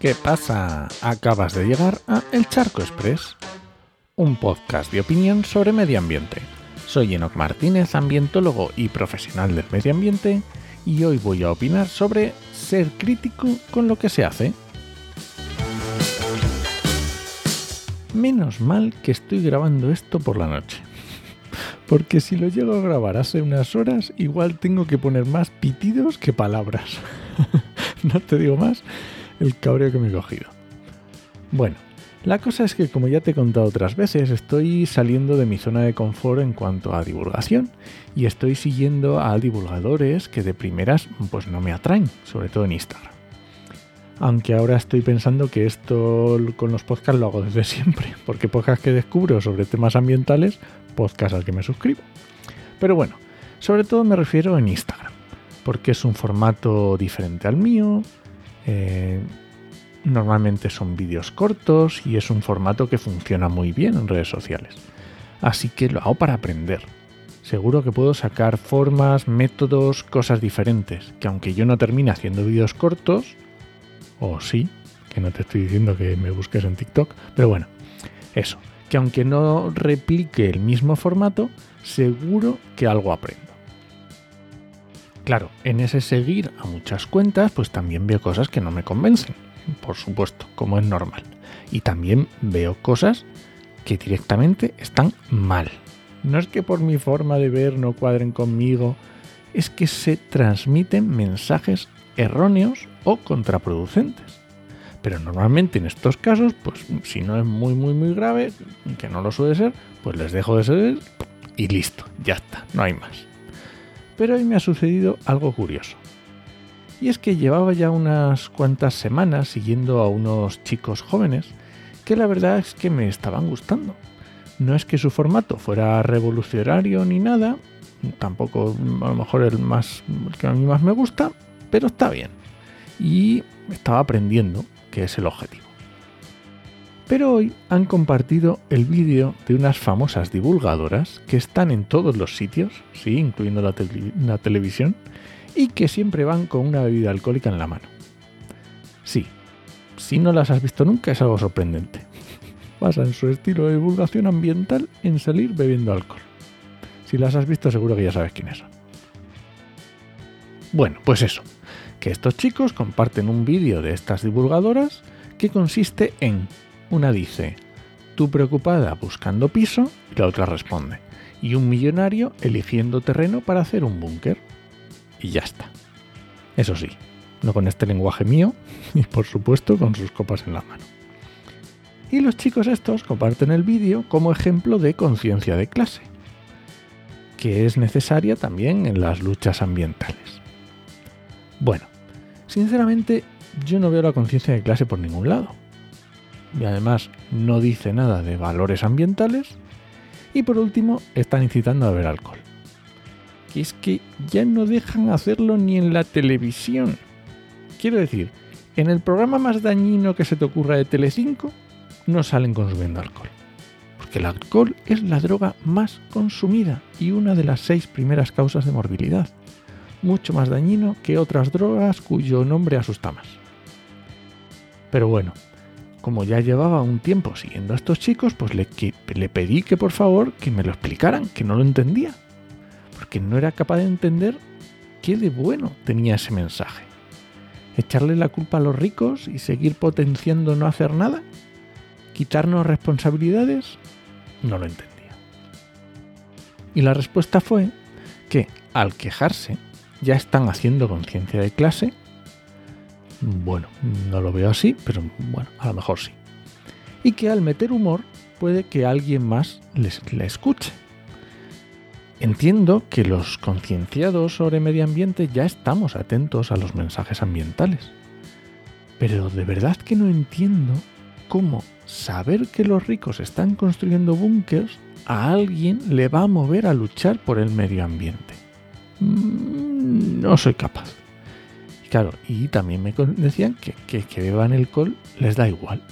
¿Qué pasa? Acabas de llegar a El Charco Express, un podcast de opinión sobre medio ambiente. Soy Enoc Martínez, ambientólogo y profesional del medio ambiente, y hoy voy a opinar sobre ser crítico con lo que se hace. Menos mal que estoy grabando esto por la noche. Porque si lo llego a grabar hace unas horas, igual tengo que poner más pitidos que palabras. no te digo más el cabreo que me he cogido. Bueno, la cosa es que como ya te he contado otras veces, estoy saliendo de mi zona de confort en cuanto a divulgación y estoy siguiendo a divulgadores que de primeras pues no me atraen, sobre todo en Instagram. Aunque ahora estoy pensando que esto con los podcasts lo hago desde siempre, porque podcasts que descubro sobre temas ambientales, podcast al que me suscribo. Pero bueno, sobre todo me refiero en Instagram, porque es un formato diferente al mío, eh, normalmente son vídeos cortos y es un formato que funciona muy bien en redes sociales. Así que lo hago para aprender. Seguro que puedo sacar formas, métodos, cosas diferentes, que aunque yo no termine haciendo vídeos cortos, o sí, que no te estoy diciendo que me busques en TikTok, pero bueno, eso, que aunque no replique el mismo formato, seguro que algo aprendo. Claro, en ese seguir a muchas cuentas, pues también veo cosas que no me convencen, por supuesto, como es normal. Y también veo cosas que directamente están mal. No es que por mi forma de ver no cuadren conmigo, es que se transmiten mensajes erróneos o contraproducentes. Pero normalmente en estos casos, pues si no es muy muy muy grave, que no lo suele ser, pues les dejo de ser y listo, ya está, no hay más. Pero hoy me ha sucedido algo curioso. Y es que llevaba ya unas cuantas semanas siguiendo a unos chicos jóvenes que la verdad es que me estaban gustando. No es que su formato fuera revolucionario ni nada, tampoco a lo mejor el más que a mí más me gusta, pero está bien. Y estaba aprendiendo, que es el objetivo. Pero hoy han compartido el vídeo de unas famosas divulgadoras que están en todos los sitios, sí, incluyendo la, televisión, y que siempre van con una bebida alcohólica en la mano. Sí, si no las has visto nunca es algo sorprendente. Basan su estilo de divulgación ambiental en salir bebiendo alcohol. Si las has visto seguro que ya sabes quiénes son. Bueno, pues eso, que estos chicos comparten un vídeo de estas divulgadoras que consiste en una dice, tú preocupada buscando piso, y la otra responde, y un millonario eligiendo terreno para hacer un búnker. Y ya está. Eso sí, no con este lenguaje mío, y por supuesto con sus copas en la mano. Y los chicos estos comparten el vídeo como ejemplo de conciencia de clase, que es necesaria también en las luchas ambientales. Bueno, sinceramente yo no veo la conciencia de clase por ningún lado y además no dice nada de valores ambientales. Y por último, están incitando a beber alcohol. Que es que ya no dejan hacerlo ni en la televisión. Quiero decir, en el programa más dañino que se te ocurra de Telecinco, no salen consumiendo alcohol. Porque el alcohol es la droga más consumida y una de las seis primeras causas de morbilidad. Mucho más dañino que otras drogas cuyo nombre asusta más. Pero bueno, como ya llevaba un tiempo siguiendo a estos chicos, pues le, le pedí que por favor que me lo explicaran, que no lo entendía. Porque no era capaz de entender qué de bueno tenía ese mensaje. ¿Echarle la culpa a los ricos y seguir potenciando no hacer nada? ¿Quitarnos responsabilidades? No lo entendía. Y la respuesta fue que al quejarse ya están haciendo conciencia de clase bueno, no lo veo así, pero bueno, a lo mejor sí. Y que al meter humor puede que alguien más les, le escuche. Entiendo que los concienciados sobre medio ambiente ya estamos atentos a los mensajes ambientales. Pero de verdad que no entiendo cómo saber que los ricos están construyendo búnkers a alguien le va a mover a luchar por el medio ambiente. Mm, no soy capaz. Claro, y también me decían que, que, beban alcohol les da igual.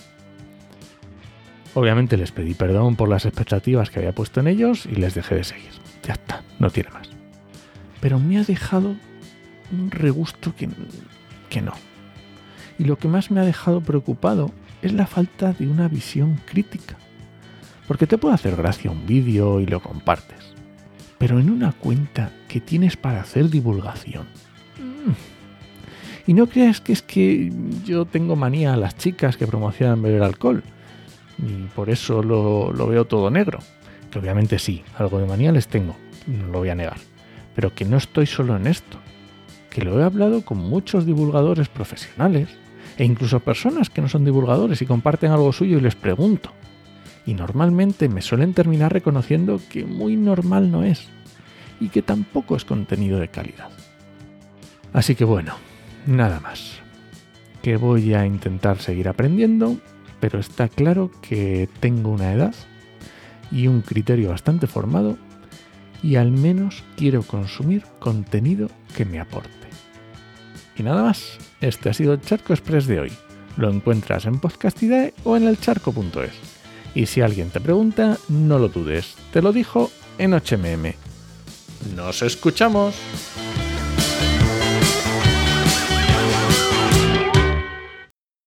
Obviamente les pedí perdón por las expectativas que había puesto en ellos y les dejé de seguir. Ya está, no tiene más. Pero me ha dejado un regusto que, que no. Y lo que más me ha dejado preocupado es la falta de una visión crítica. Porque te puede hacer gracia un vídeo y lo compartes. Pero en una cuenta que tienes para hacer divulgación. Y no creas que es que yo tengo manía a las chicas que promocionan beber alcohol. Y por eso lo veo todo negro. Que obviamente sí, algo de manía les tengo, no lo voy a negar. Pero que no estoy solo en esto. Que lo he hablado con muchos divulgadores profesionales e incluso personas que no son divulgadores y comparten algo suyo y les pregunto. Y normalmente me suelen terminar reconociendo que muy normal no es y que tampoco es contenido de calidad. Así que bueno, nada más. Que voy a intentar seguir aprendiendo, pero está claro que tengo una edad y un criterio bastante formado y al menos quiero consumir contenido que me aporte. Y nada más, este ha sido el Charco Express de hoy. Lo encuentras en Podcastidae o en elcharco.es. Y si alguien te pregunta, no lo dudes, te lo dijo en HMM. ¡Nos escuchamos!